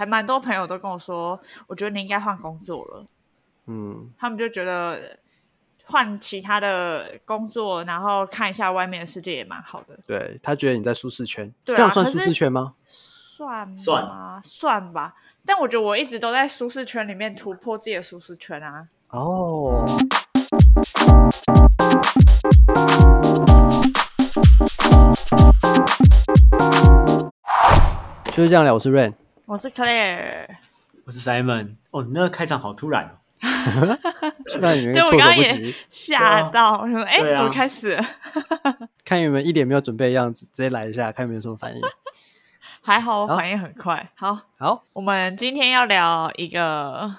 还蛮多朋友都跟我说，我觉得你应该换工作了。嗯，他们就觉得换其他的工作，然后看一下外面的世界也蛮好的。对，他觉得你在舒适圈，对啊，这样算舒适圈吗？算吗？算算吧。但我觉得我一直都在舒适圈里面突破自己的舒适圈啊。哦。就是这样聊，我是 Rain，我是 Claire，我是 Simon。哦，你那个开场好突然哦！那你们对，我刚刚也 吓到，啊、我说：“哎、欸，怎么开始？” 看你们一脸没有准备的样子，直接来一下，看有没有什么反应。还好我反应很快。好好，我们今天要聊一个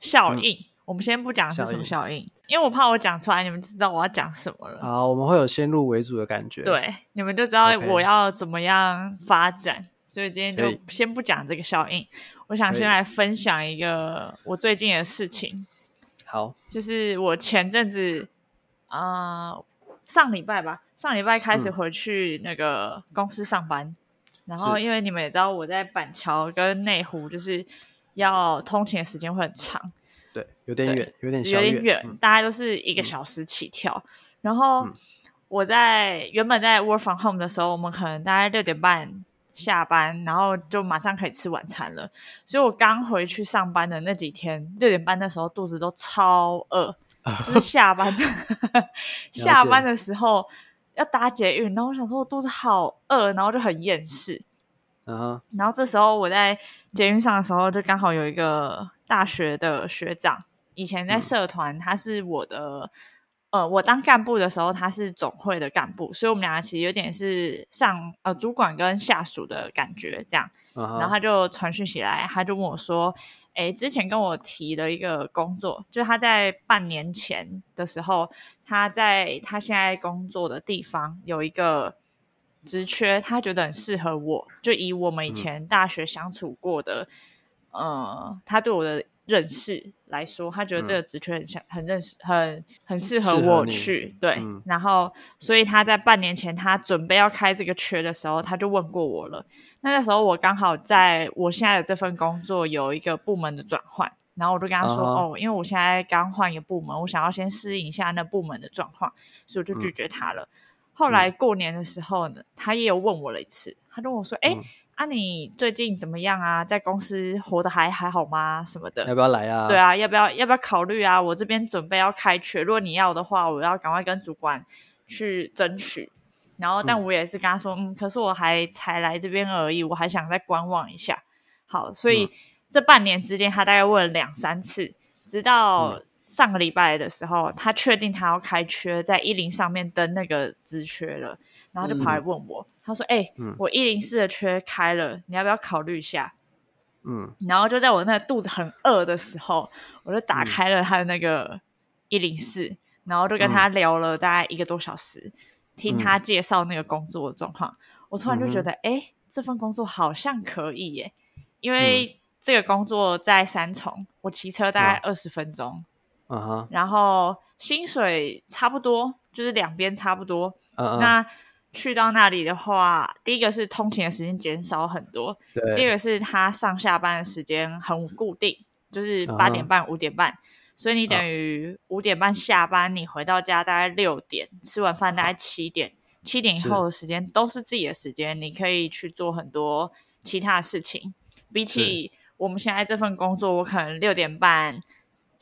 效应。嗯、我们先不讲是什么效应，效应因为我怕我讲出来，你们就知道我要讲什么了。好，我们会有先入为主的感觉。对，你们就知道我要怎么样发展。所以今天就先不讲这个效应，我想先来分享一个我最近的事情。好，就是我前阵子，呃，上礼拜吧，上礼拜开始回去那个公司上班，嗯、然后因为你们也知道我在板桥跟内湖，就是要通勤的时间会很长，对，有点远，有点有点远，嗯、大概都是一个小时起跳。嗯、然后我在原本在 work from home 的时候，我们可能大概六点半。下班，然后就马上可以吃晚餐了。所以我刚回去上班的那几天，六点半的时候肚子都超饿，就是下班 下班的时候要搭捷运，然后我想说我肚子好饿，然后就很厌世。Uh huh. 然后这时候我在捷运上的时候，就刚好有一个大学的学长，以前在社团，他是我的。呃，我当干部的时候，他是总会的干部，所以我们两个其实有点是上呃主管跟下属的感觉这样。Uh. 然后他就传讯起来，他就问我说：“哎，之前跟我提了一个工作，就是他在半年前的时候，他在他现在工作的地方有一个职缺，他觉得很适合我，就以我们以前大学相处过的，嗯、呃，他对我的。”认识来说，他觉得这个职缺很像，很认识，很很适合我去。对，嗯、然后所以他在半年前他准备要开这个缺的时候，他就问过我了。那个时候我刚好在我现在的这份工作有一个部门的转换，然后我就跟他说：“ uh huh. 哦，因为我现在刚换一个部门，我想要先适应一下那部门的状况，所以我就拒绝他了。嗯”后来过年的时候呢，他也有问我了一次，他跟我说：“哎、嗯。”啊，你最近怎么样啊？在公司活得还还好吗？什么的？要不要来啊？对啊，要不要要不要考虑啊？我这边准备要开缺，如果你要的话，我要赶快跟主管去争取。然后，但我也是跟他说，嗯，嗯，可是我还才来这边而已，我还想再观望一下。好，所以、嗯、这半年之间，他大概问了两三次，直到上个礼拜的时候，他确定他要开缺，在一零上面登那个职缺了，然后就跑来问我。嗯他说：“哎、欸，嗯、我一零四的缺开了，你要不要考虑一下？”嗯，然后就在我那肚子很饿的时候，我就打开了他的那个一零四，然后就跟他聊了大概一个多小时，嗯、听他介绍那个工作的状况。嗯、我突然就觉得，哎、欸，这份工作好像可以耶，因为这个工作在三重，我骑车大概二十分钟，嗯哼，然后薪水差不多，就是两边差不多，嗯嗯。那。去到那里的话，第一个是通勤的时间减少很多，第二个是他上下班的时间很固定，就是八点半、五、uh. 点半，所以你等于五点半下班，uh. 你回到家大概六点，吃完饭大概七点，七、uh. 点以后的时间都是自己的时间，你可以去做很多其他的事情。比起我们现在这份工作，我可能六点半。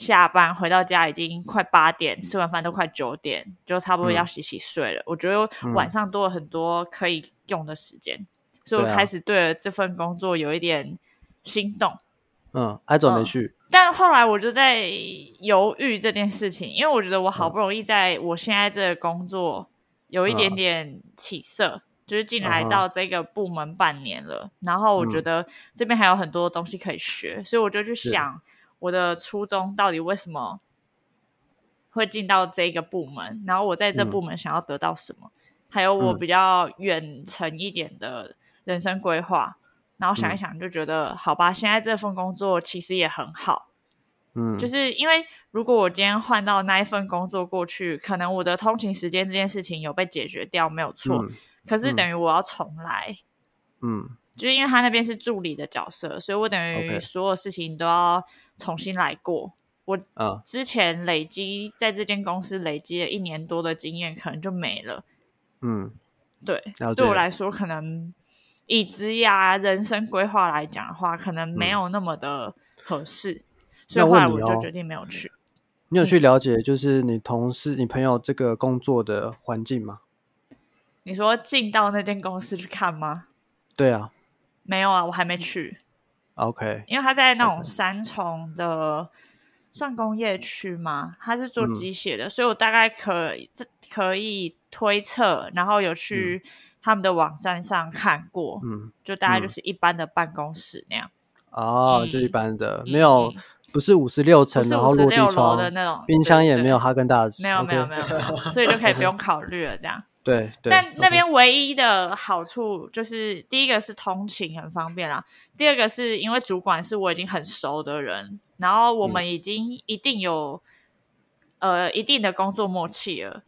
下班回到家已经快八点，吃完饭都快九点，就差不多要洗洗睡了。嗯、我觉得晚上多了很多可以用的时间，嗯、所以我开始对了这份工作有一点心动。嗯，还准备去、嗯，但后来我就在犹豫这件事情，因为我觉得我好不容易在我现在这个工作有一点点起色，嗯、就是进来到这个部门半年了，嗯、然后我觉得这边还有很多东西可以学，所以我就去想。我的初衷到底为什么会进到这个部门？然后我在这部门想要得到什么？嗯、还有我比较远程一点的人生规划。嗯、然后想一想，就觉得、嗯、好吧，现在这份工作其实也很好。嗯，就是因为如果我今天换到那一份工作过去，可能我的通勤时间这件事情有被解决掉，没有错。嗯、可是等于我要重来。嗯，就是因为他那边是助理的角色，所以我等于所有事情都要重新来过。我之前累积在这间公司累积了一年多的经验，可能就没了。嗯，对，对我来说，可能以职涯人生规划来讲的话，可能没有那么的合适，嗯、所以后来我就决定没有去。你有去了解，就是你同事、你朋友这个工作的环境吗？你说进到那间公司去看吗？对啊，没有啊，我还没去。OK，因为他在那种三重的。算工业区吗？他是做机械的，嗯、所以我大概可以这可以推测，然后有去他们的网站上看过，嗯，就大概就是一般的办公室那样。哦，嗯、就一般的，没有，不是五十六层，然后落地窗的那种，冰箱也没有哈根达斯，没有没有没有，所以就可以不用考虑了，这样。对，对但那边唯一的好处就是，第一个是通勤很方便啦，第二个是因为主管是我已经很熟的人。然后我们已经一定有、嗯、呃一定的工作默契了，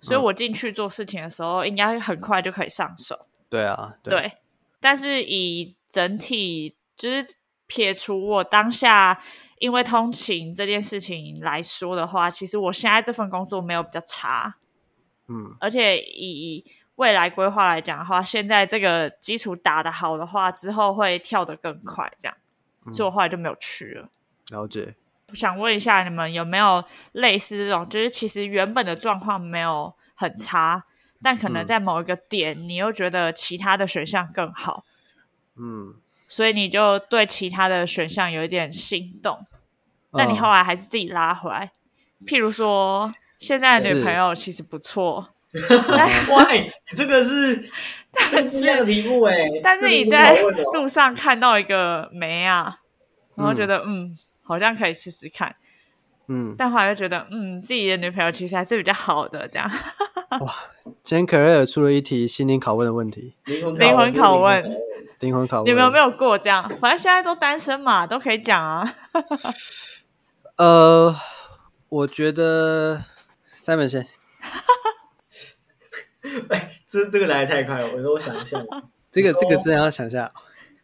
所以我进去做事情的时候，应该很快就可以上手。对啊，对。对，但是以整体就是撇除我当下因为通勤这件事情来说的话，其实我现在这份工作没有比较差。嗯，而且以未来规划来讲的话，现在这个基础打得好的话，之后会跳得更快，这样，嗯、所以我后来就没有去了。了解，我想问一下你们有没有类似这种，就是其实原本的状况没有很差，但可能在某一个点，嗯、你又觉得其他的选项更好，嗯，所以你就对其他的选项有一点心动，但你后来还是自己拉回来。嗯、譬如说，现在的女朋友其实不错，哇，你这个是真是这个题目哎，但是你在路上看到一个梅啊，然后觉得嗯。嗯好像可以试试看，嗯，但后来又觉得，嗯，自己的女朋友其实还是比较好的，这样。哇，今天可瑞尔出了一题心灵拷问的问题，灵魂拷问，灵魂拷问，你们有没有过这样？反正现在都单身嘛，都可以讲啊。呃，我觉得 Simon 先，哎，这这个来的太快了，我说我想一下，这个这个真的要想一下。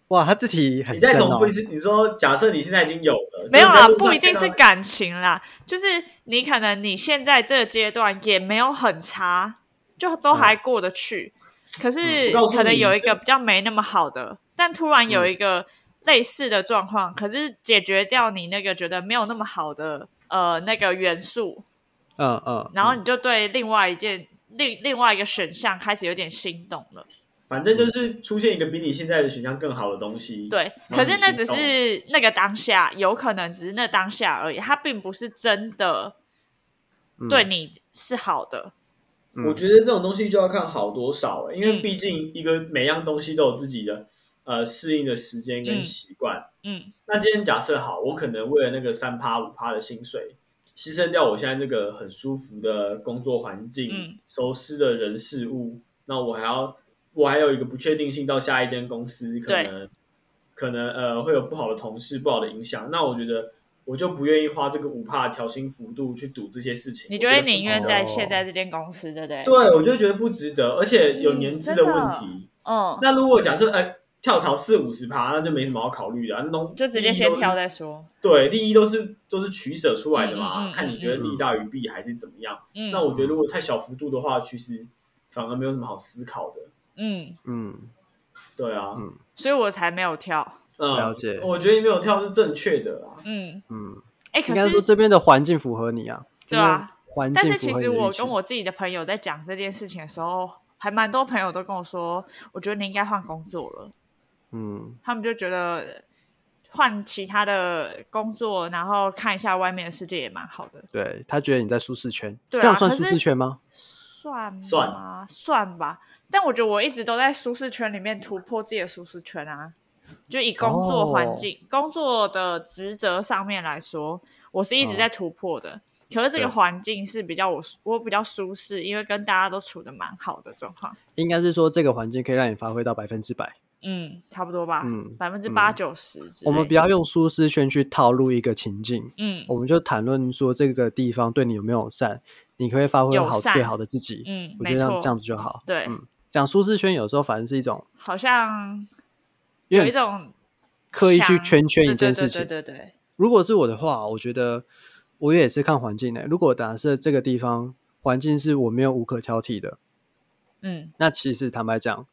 哇，他这题很。你再重复一次，你说假设你现在已经有了，没有啦，不一定是感情啦，就是你可能你现在这个阶段也没有很差，就都还过得去。可是可能有一个比较没那么好的，但突然有一个类似的状况，可是解决掉你那个觉得没有那么好的呃那个元素，嗯嗯，然后你就对另外一件另另外一个选项开始有点心动了。反正就是出现一个比你现在的选项更好的东西。对，可是那只是那个当下，有可能只是那当下而已，它并不是真的对你是好的。嗯、我觉得这种东西就要看好多少了，因为毕竟一个每样东西都有自己的呃适应的时间跟习惯。嗯，嗯那今天假设好，我可能为了那个三趴五趴的薪水，牺牲掉我现在这个很舒服的工作环境、嗯、熟悉的人事物，那我还要。我还有一个不确定性，到下一间公司可能可能呃会有不好的同事、不好的影响。那我觉得我就不愿意花这个五帕调薪幅度去赌这些事情。你觉得宁愿在现在这间公司，对不对？对，我就觉得不值得，而且有年资的问题。嗯，那如果假设哎跳槽四五十趴，那就没什么好考虑的，那就直接先跳再说。对，利益都是都是取舍出来的嘛，嗯嗯嗯、看你觉得利大于弊还是怎么样。嗯，那我觉得如果太小幅度的话，其实反而没有什么好思考的。嗯嗯，对啊，嗯，所以我才没有跳。嗯，了解。我觉得你没有跳是正确的啊。嗯嗯，哎，可是说这边的环境符合你啊？对啊，环境。但是其实我跟我自己的朋友在讲这件事情的时候，还蛮多朋友都跟我说，我觉得你应该换工作了。嗯，他们就觉得换其他的工作，然后看一下外面的世界也蛮好的。对，他觉得你在舒适圈，对啊，这样算舒适圈吗？算吗？算算吧。但我觉得我一直都在舒适圈里面突破自己的舒适圈啊，就以工作环境、oh. 工作的职责上面来说，我是一直在突破的。Oh. 可是这个环境是比较我我比较舒适，因为跟大家都处的蛮好的状况。应该是说这个环境可以让你发挥到百分之百。嗯，差不多吧。嗯，百分之八九十。我们不要用舒适圈去套路一个情境。嗯，我们就谈论说这个地方对你有没有善，你可以发挥好最好的自己。嗯，我觉得这样这样子就好。对。嗯讲舒适圈有时候反而是一种，好像有一种刻意去圈圈一件事情。对对对对对。如果是我的话，我觉得我也是看环境的。如果假设这个地方环境是我没有无可挑剔的，嗯，那其实坦白讲，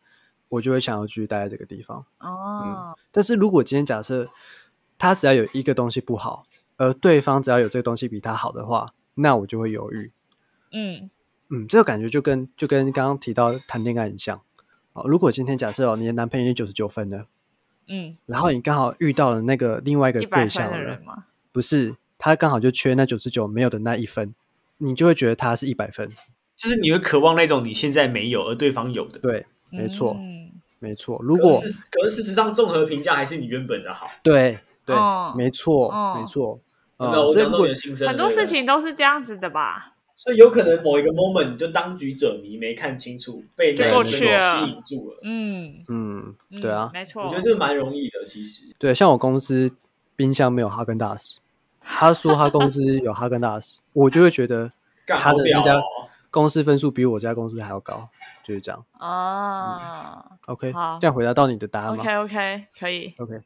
我就会想要继续待在这个地方。哦、嗯，但是如果今天假设他只要有一个东西不好，而对方只要有这个东西比他好的话，那我就会犹豫。嗯嗯，这个感觉就跟就跟刚刚提到谈恋爱很像。哦，如果今天假设哦，你的男朋友已经九十九分了，嗯，然后你刚好遇到了那个另外一个对象的人吗？不是，他刚好就缺那九十九没有的那一分，你就会觉得他是一百分，就是你会渴望那种你现在没有而对方有的。对，没错，嗯、没错。如果可是，可是事实上综合评价还是你原本的好。对对，哦、没错，哦、没错。有没有？我讲重点心声，很多事情都是这样子的吧？所以有可能某一个 moment 你就当局者迷，没看清楚，被那个人吸引住了。嗯嗯，对啊，没错。我觉得是蛮容易的，其实。对，像我公司冰箱没有哈根达斯，他说他公司有哈根达斯，我就会觉得 他的那家公司分数比我家公司还要高，就是这样。啊、嗯、，OK，好，这样回答到你的答案吗？OK，OK，可以。OK，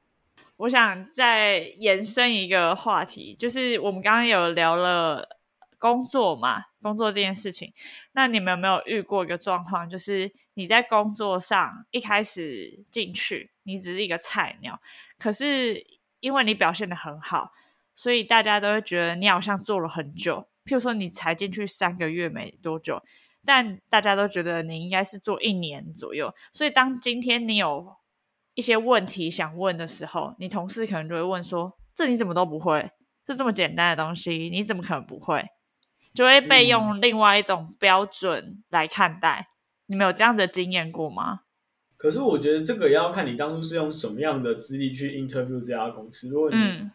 我想再延伸一个话题，就是我们刚刚有聊了。工作嘛，工作这件事情，那你们有没有遇过一个状况，就是你在工作上一开始进去，你只是一个菜鸟，可是因为你表现的很好，所以大家都会觉得你好像做了很久。譬如说你才进去三个月没多久，但大家都觉得你应该是做一年左右。所以当今天你有一些问题想问的时候，你同事可能就会问说：“这你怎么都不会？这这么简单的东西，你怎么可能不会？”就会被用另外一种标准来看待，嗯、你们有这样的经验过吗？可是我觉得这个也要看你当初是用什么样的资历去 interview 这家公司。如果你、嗯、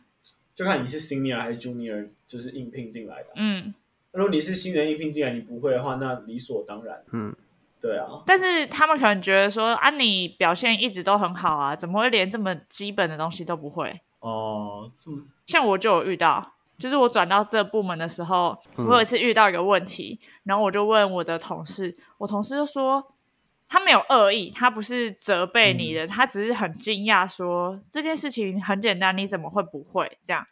就看你是 senior 还是 junior，就是应聘进来的。嗯，如果你是新人应聘进来，你不会的话，那理所当然。嗯，对啊。但是他们可能觉得说啊，你表现一直都很好啊，怎么会连这么基本的东西都不会？哦，这么像我就有遇到。就是我转到这部门的时候，我有一次遇到一个问题，嗯、然后我就问我的同事，我同事就说他没有恶意，他不是责备你的，嗯、他只是很惊讶说这件事情很简单，你怎么会不会这样？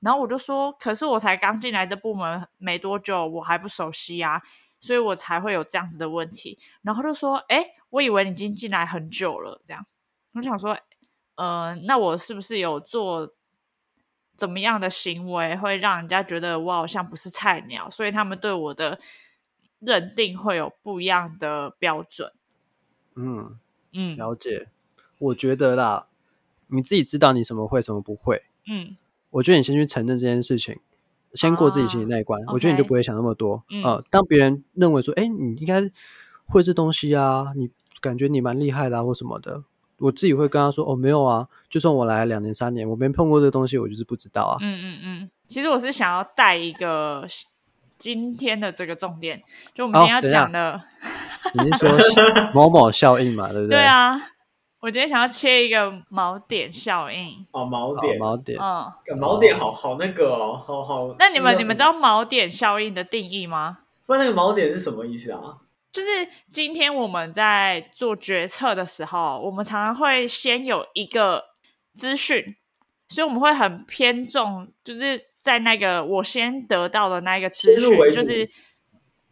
然后我就说，可是我才刚进来这部门没多久，我还不熟悉啊，所以我才会有这样子的问题。然后就说，哎，我以为你已经进来很久了，这样。我想说，呃，那我是不是有做？怎么样的行为会让人家觉得我好像不是菜鸟，所以他们对我的认定会有不一样的标准。嗯嗯，了解。我觉得啦，你自己知道你什么会，什么不会。嗯，我觉得你先去承认这件事情，先过自己心里那一关，啊、我觉得你就不会想那么多。嗯、呃，当别人认为说，哎，你应该会这东西啊，你感觉你蛮厉害的啊，或什么的。我自己会跟他说：“哦，没有啊，就算我来两年三年，我没碰过这个东西，我就是不知道啊。”嗯嗯嗯。其实我是想要带一个今天的这个重点，就我们今天要讲的，你是说某某效应嘛？对不对？对啊，我今天想要切一个锚点效应。哦，锚点，锚点，嗯，锚点好好那个哦，好好。那你们你们知道锚点效应的定义吗？不知道那个锚点是什么意思啊？就是今天我们在做决策的时候，我们常常会先有一个资讯，所以我们会很偏重，就是在那个我先得到的那一个资讯，就是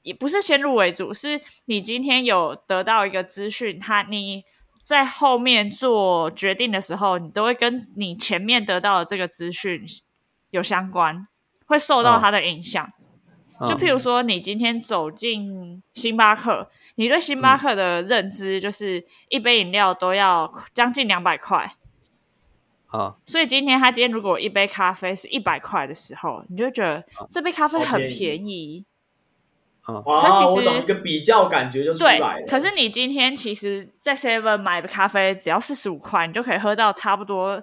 也不是先入为主，是你今天有得到一个资讯，它你在后面做决定的时候，你都会跟你前面得到的这个资讯有相关，会受到它的影响。哦就譬如说，你今天走进星巴克，你对星巴克的认知就是一杯饮料都要将近两百块。啊，所以今天他今天如果一杯咖啡是一百块的时候，你就觉得这杯咖啡很便宜。啊，可其实一个比较感觉就出来了。对，可是你今天其实，在 Seven 买的咖啡只要四十五块，你就可以喝到差不多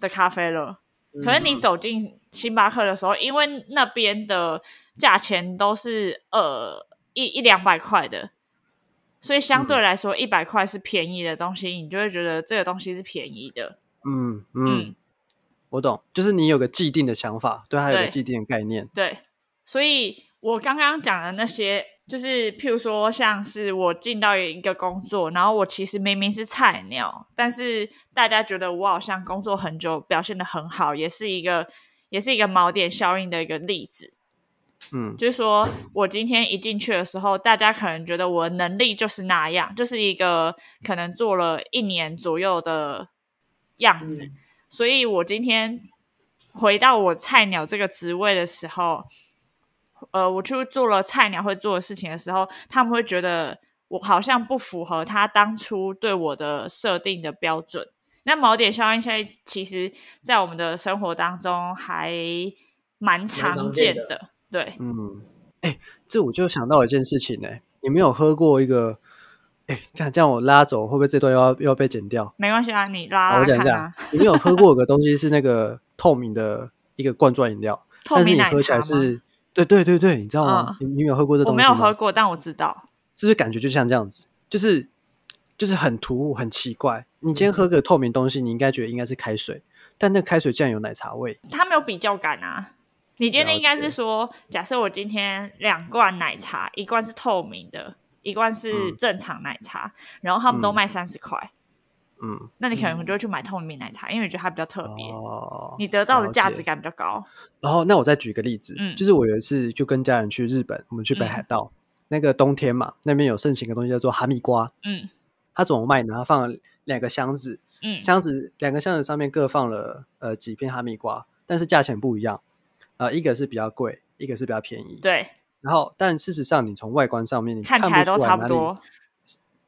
的咖啡了。可是你走进星巴克的时候，因为那边的价钱都是呃一一两百块的，所以相对来说一百块是便宜的东西，嗯、你就会觉得这个东西是便宜的。嗯嗯，嗯我懂，就是你有个既定的想法，对它有个既定的概念。对，所以我刚刚讲的那些就是譬如说，像是我进到一个工作，然后我其实明明是菜鸟，但是大家觉得我好像工作很久，表现的很好，也是一个也是一个锚点效应的一个例子。嗯，就是说我今天一进去的时候，大家可能觉得我的能力就是那样，就是一个可能做了一年左右的样子，嗯、所以我今天回到我菜鸟这个职位的时候，呃，我去做了菜鸟会做的事情的时候，他们会觉得我好像不符合他当初对我的设定的标准。那锚点效应现在其实，在我们的生活当中还蛮常见的。对，嗯，哎，这我就想到一件事情呢。你没有喝过一个？哎，看这样我拉走，会不会这段又要又要被剪掉？没关系啊，你拉，拉、啊。我讲一下，你没有喝过有个东西是那个透明的一个罐装饮料，但是你喝起来是，对对对对，你知道吗？嗯、你你有没有喝过这东西吗？我没有喝过，但我知道，是不是感觉就像这样子？就是就是很突兀，很奇怪。你今天喝个透明东西，你应该觉得应该是开水，但那开水竟然有奶茶味，它没有比较感啊。你今天应该是说，假设我今天两罐奶茶，一罐是透明的，一罐是正常奶茶，嗯、然后他们都卖三十块，嗯，那你可能就会去买透明奶茶，因为你觉得它比较特别，哦，你得到的价值感比较高。然后，那我再举个例子，嗯，就是我有一次就跟家人去日本，我们去北海道，嗯、那个冬天嘛，那边有盛行的东西叫做哈密瓜，嗯，它怎么卖呢？它放了两个箱子，嗯，箱子两个箱子上面各放了呃几片哈密瓜，但是价钱不一样。呃，一个是比较贵，一个是比较便宜。对。然后，但事实上，你从外观上面，你看起来都差不多。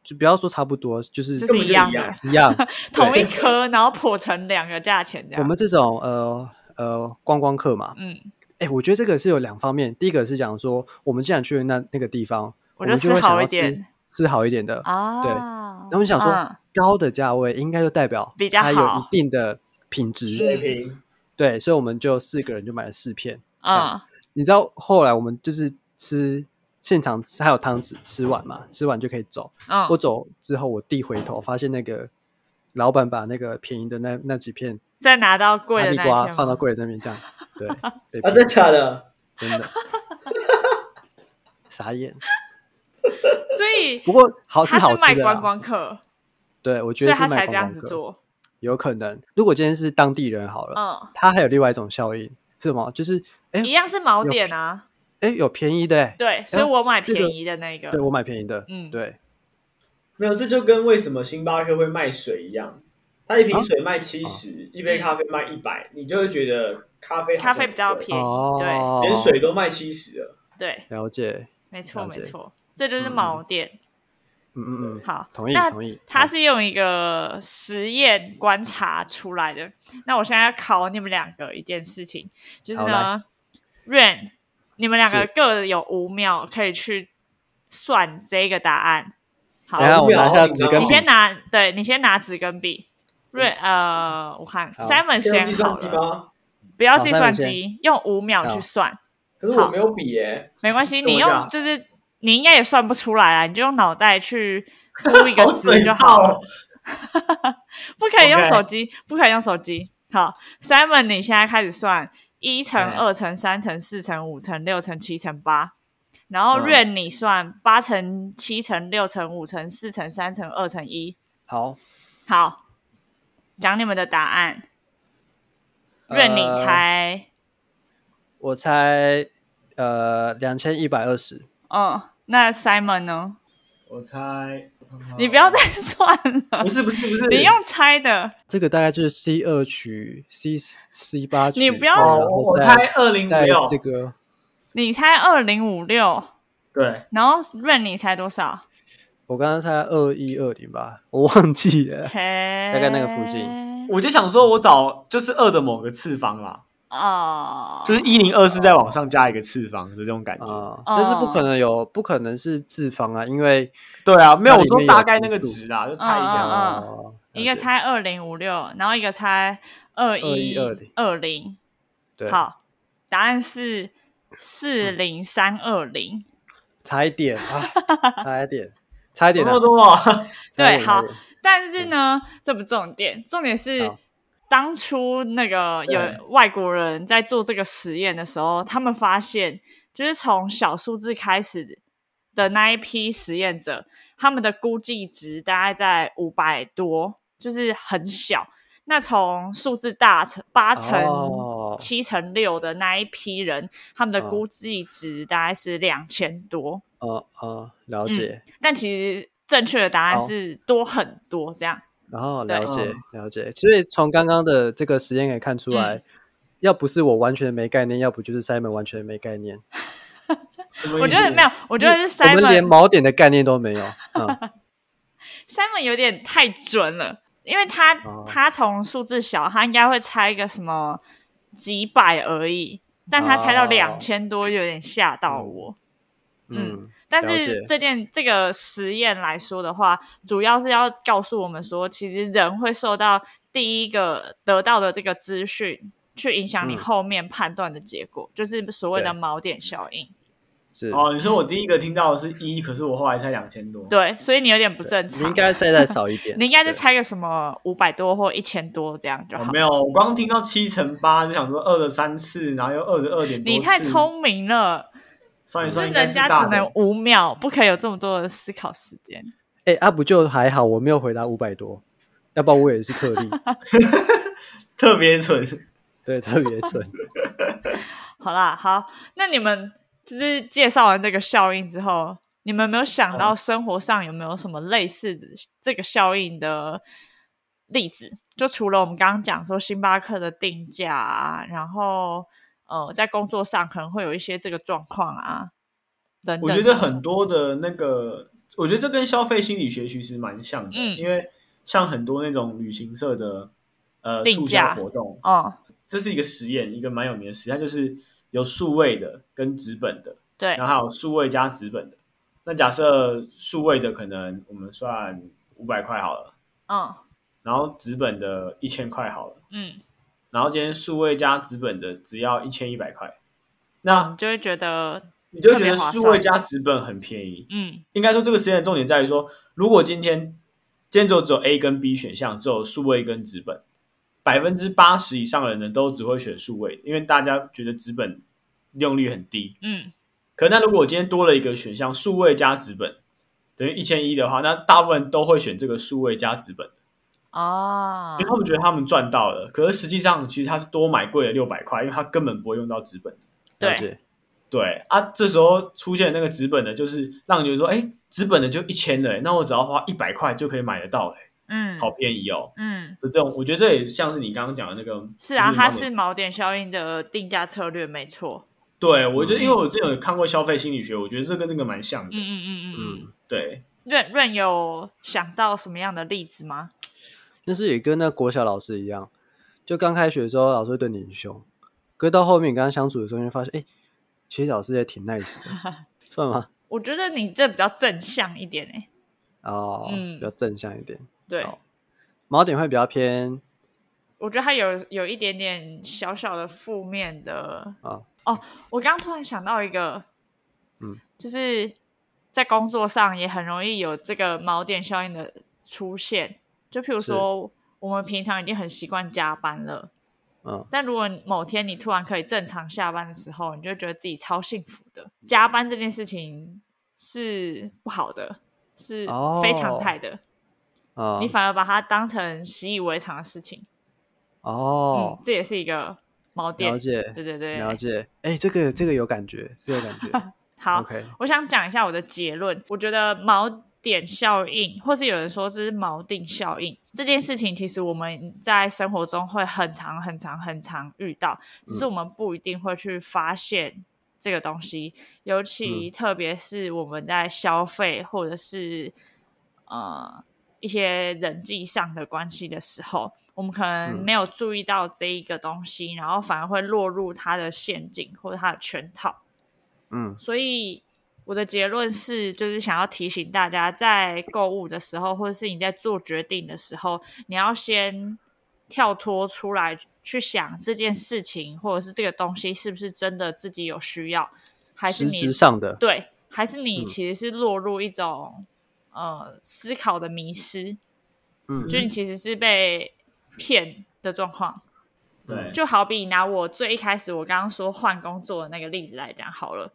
就不要说差不多，就是就是一样的，一样。同一颗，然后破成两个价钱这样。我们这种呃呃观光客嘛，嗯，哎，我觉得这个是有两方面。第一个是讲说，我们既然去了那那个地方，我们就会想要吃吃好一点的啊。对。然后我们想说，高的价位应该就代表它有一定的品质水平。对，所以我们就四个人就买了四片。啊，你知道后来我们就是吃现场吃还有汤匙，吃完嘛，吃完就可以走。嗯，我走之后，我弟回头发现那个老板把那个便宜的那那几片再拿到贵的那放到柜子那边，这样对 啊，真的假的？真的，傻眼。所以不过好是好吃的，观光客。对，我觉得是卖观光客。所以他才这样子做。有可能，如果今天是当地人好了，嗯，他还有另外一种效应是什么？就是哎，一样是锚点啊，哎，有便宜的，对，所以我买便宜的那个，对我买便宜的，嗯，对，没有，这就跟为什么星巴克会卖水一样，他一瓶水卖七十，一杯咖啡卖一百，你就会觉得咖啡咖啡比较便宜，对，连水都卖七十了，对，了解，没错没错，这就是锚点。嗯嗯嗯，好，同意同意。他是用一个实验观察出来的。那我现在要考你们两个一件事情，就是呢，Rain，你们两个各有五秒可以去算这个答案。好，我拿下纸跟笔。你先拿，对，你先拿纸跟笔。Rain，呃，我看 Simon 先好了，不要计算机，用五秒去算。可是我没有笔耶。没关系，你用就是。你应该也算不出来啊，你就用脑袋去估一个 词就好了。不可以用手机，不可以用手机。好，Simon，你现在开始算一乘二乘三乘四乘五乘六乘七乘八，然后 Rain 你算八乘七乘六乘五乘四乘三乘二乘一。好，好，讲你们的答案。Rain 你猜？我猜呃两千一百二十。哦，那 Simon 呢？我猜，你不要再算了。不是不是不是，你用猜的。这个大概就是 C 二取 C C 八取。你不要，我猜二零五六。这个，你猜二零五六。对。然后 Rain 你猜多少？我刚刚猜二一二零吧，我忘记了。大概那个附近。我就想说，我找就是二的某个次方啦。哦，uh, 就是一零二四再往上加一个次方的这种感觉，uh, 但是不可能有，uh, 不可能是次方啊，因为对啊，没有我说大概那个值啊，就猜一下。啊，uh, uh, uh, 一个猜二零五六，然后一个猜二一二零。二零，对，好，答案是四零三二零，差一点啊，差一点，差一点，那么多，对，好，但是呢，这不重点，重点是。当初那个有外国人在做这个实验的时候，他们发现，就是从小数字开始的那一批实验者，他们的估计值大概在五百多，就是很小。那从数字大成八乘七乘六的那一批人，哦、他们的估计值大概是两千多。哦哦，了解、嗯。但其实正确的答案是多很多，这样。然后了解了解，所以从刚刚的这个实验可以看出来，嗯、要不是我完全没概念，要不就是 Simon 完全没概念。我觉得没有，我觉得是 Simon 我们连锚点的概念都没有。嗯、Simon 有点太准了。因为他、哦、他从数字小，他应该会猜一个什么几百而已，但他猜到两千多，有点吓到我。嗯，嗯，但是这件这个实验来说的话，主要是要告诉我们说，其实人会受到第一个得到的这个资讯，去影响你后面判断的结果，嗯、就是所谓的锚点效应。是哦，你说我第一个听到的是一，可是我后来才两千多，对，所以你有点不正常，你应该再再少一点，你应该再猜个什么五百多或一千多这样就好。哦、没有，我刚刚听到七乘八就想说二的三次，然后又二的二点多次。你太聪明了，算一算，人家只能五秒，不可以有这么多的思考时间。哎，阿、啊、不就还好，我没有回答五百多，要不然我也是特例，特别蠢，对，特别蠢。好啦，好，那你们。就是介绍完这个效应之后，你们有没有想到生活上有没有什么类似的这个效应的例子？就除了我们刚刚讲说星巴克的定价啊，然后呃，在工作上可能会有一些这个状况啊等等。我觉得很多的那个，我觉得这跟消费心理学其实蛮像的，嗯，因为像很多那种旅行社的呃促销活动，哦，这是一个实验，一个蛮有名的实验，就是。有数位的跟纸本的，对，然后还有数位加纸本的。那假设数位的可能我们算五百块好了，嗯，然后纸本的一千块好了，嗯，然后今天数位加纸本的只要一千一百块，那你就会觉得你就会觉得数位加纸本很便宜，嗯，应该说这个实验的重点在于说，如果今天今天就只有 A 跟 B 选项，只有数位跟纸本。百分之八十以上的人呢，都只会选数位，因为大家觉得纸本利用率很低。嗯，可那如果我今天多了一个选项，数位加纸本等于一千一的话，那大部分都会选这个数位加纸本。哦，因为他们觉得他们赚到了，可是实际上其实他是多买贵了六百块，因为他根本不会用到纸本。对，对啊，这时候出现那个纸本的，就是让你觉得说，哎，纸本的就一千了，那我只要花一百块就可以买得到了。嗯，好便宜哦。嗯，这种我觉得这也像是你刚刚讲的那个。是啊，它是锚点效应的定价策略，没错。对，我觉得因为我之前有看过消费心理学，我觉得这跟这个蛮像的。嗯嗯嗯嗯嗯，对。润润有想到什么样的例子吗？但是也跟那国小老师一样，就刚开学的时候老师会对你很凶，可是到后面你跟他相处的时候，你会发现，哎，其实老师也挺 nice 的，算吗？我觉得你这比较正向一点哎。哦，嗯，比较正向一点。对，锚点会比较偏，我觉得它有有一点点小小的负面的啊。哦，我刚刚突然想到一个，嗯，就是在工作上也很容易有这个锚点效应的出现。就譬如说，我们平常已经很习惯加班了，嗯，但如果某天你突然可以正常下班的时候，你就觉得自己超幸福的。加班这件事情是不好的，是非常态的。你反而把它当成习以为常的事情，哦、嗯，这也是一个锚点。了解，对对对，了解。哎，这个这个有感觉，这个有感觉。好。我想讲一下我的结论。我觉得锚点效应，或是有人说这是锚定效应，这件事情其实我们在生活中会很常、很常、很常遇到，只是我们不一定会去发现这个东西。嗯、尤其特别是我们在消费，或者是呃。一些人际上的关系的时候，我们可能没有注意到这一个东西，嗯、然后反而会落入他的陷阱或者他的圈套。嗯，所以我的结论是，就是想要提醒大家，在购物的时候，或者是你在做决定的时候，你要先跳脱出来去想这件事情，或者是这个东西是不是真的自己有需要，还是你实上的对，还是你其实是落入一种。嗯呃，思考的迷失，嗯，就你其实是被骗的状况，对，就好比拿我最一开始我刚刚说换工作的那个例子来讲好了，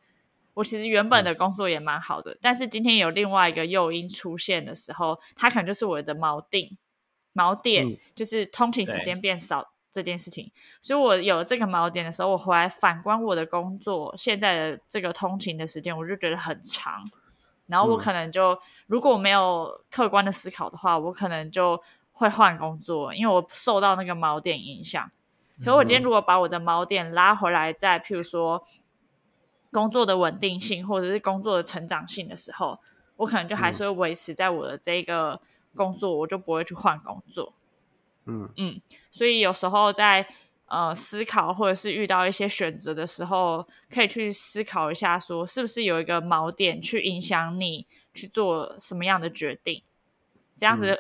我其实原本的工作也蛮好的，嗯、但是今天有另外一个诱因出现的时候，它可能就是我的锚定锚点，嗯、就是通勤时间变少这件事情。所以我有了这个锚点的时候，我回来反观我的工作，现在的这个通勤的时间，我就觉得很长。然后我可能就，嗯、如果我没有客观的思考的话，我可能就会换工作，因为我受到那个锚点影响。可是我今天如果把我的锚点拉回来，在譬如说工作的稳定性或者是工作的成长性的时候，我可能就还是会维持在我的这个工作，我就不会去换工作。嗯嗯，所以有时候在呃思考或者是遇到一些选择的时候，可以去思考一下，说是不是有一个锚点去影响你去做什么样的决定，这样子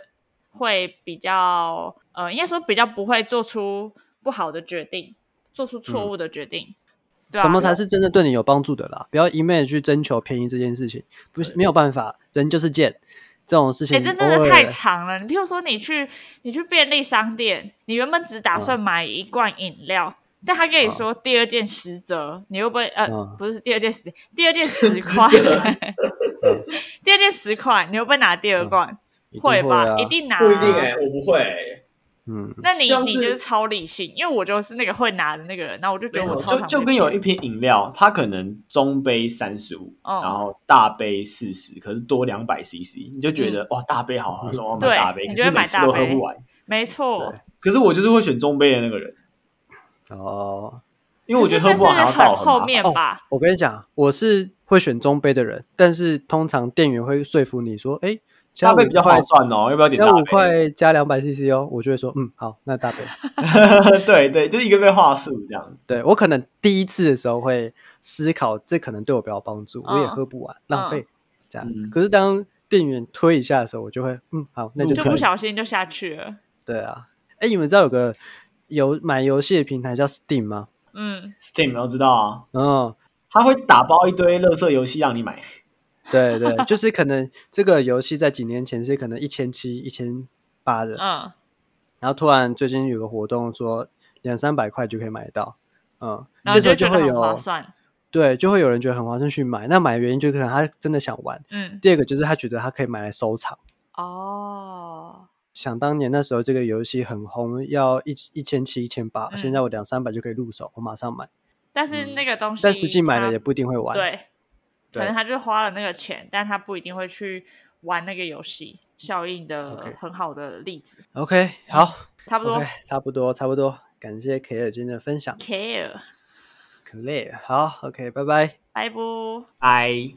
会比较呃，应该说比较不会做出。不好的决定，做出错误的决定，什么才是真正对你有帮助的啦？不要一昧的去征求便宜这件事情，不是没有办法，人就是贱，这种事情，哎、欸，这真的太长了。你譬如说，你去你去便利商店，你原本只打算买一罐饮料，嗯、但他跟你说第二件十折，嗯、你会不会呃，嗯、不是第二件十，第二件十块，第二件十块，你会不会拿第二罐？嗯、会吧，一定，啊、一定拿、啊。不一定哎、欸，我不会、欸。嗯，那你你就是超理性，因为我就是那个会拿的那个人，那我就觉得我超就就跟有一瓶饮料，它可能中杯三十五，然后大杯四十，可是多两百 CC，你就觉得哇，大杯好好，说我买大杯，你就会买大杯，喝不完，没错。可是我就是会选中杯的那个人，哦，因为我觉得喝不完还要倒后面吧。我跟你讲，我是会选中杯的人，但是通常店员会说服你说，哎。大杯比较划算哦，要不要点大杯？加五块加两百 CC 哦，我就会说嗯好，那大杯。对对，就一个杯话术这样子。对，我可能第一次的时候会思考，这可能对我比较帮助，我也喝不完，浪费这样。可是当店员推一下的时候，我就会嗯好，那就就不小心就下去了。对啊，哎，你们知道有个游买游戏的平台叫 Steam 吗？嗯，Steam 我知道啊。嗯，他会打包一堆垃圾游戏让你买。对对，就是可能这个游戏在几年前是可能一千七、一千八的，嗯，然后突然最近有个活动说两三百块就可以买到，嗯，然后就这时候就会有划算，对，就会有人觉得很划算去买。那买的原因就可能他真的想玩，嗯。第二个就是他觉得他可以买来收藏。哦，想当年那时候这个游戏很红，要一一千七、一千八，现在我两三百就可以入手，我马上买。但是那个东西，但实际买了也不一定会玩，对。可能他就花了那个钱，但他不一定会去玩那个游戏。效应的很好的例子。OK，好，差不多，差不多，差不多。感谢凯尔今天的分享。Care，，好，OK，拜拜，拜不，拜。